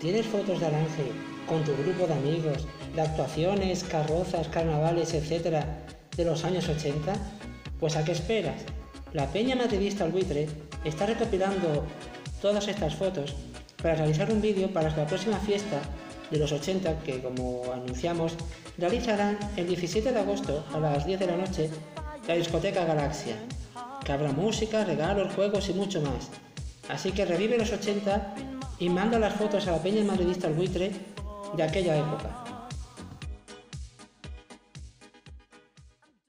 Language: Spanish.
¿Tienes fotos de Aranje con tu grupo de amigos, de actuaciones, carrozas, carnavales, etcétera, de los años 80? Pues ¿a qué esperas? La Peña Madridista Buitre está recopilando todas estas fotos para realizar un vídeo para la próxima fiesta de los 80 que, como anunciamos, realizarán el 17 de agosto a las 10 de la noche la discoteca Galaxia, que habrá música, regalos, juegos y mucho más. Así que revive los 80 y manda las fotos a la Peña Madridista al buitre de aquella época.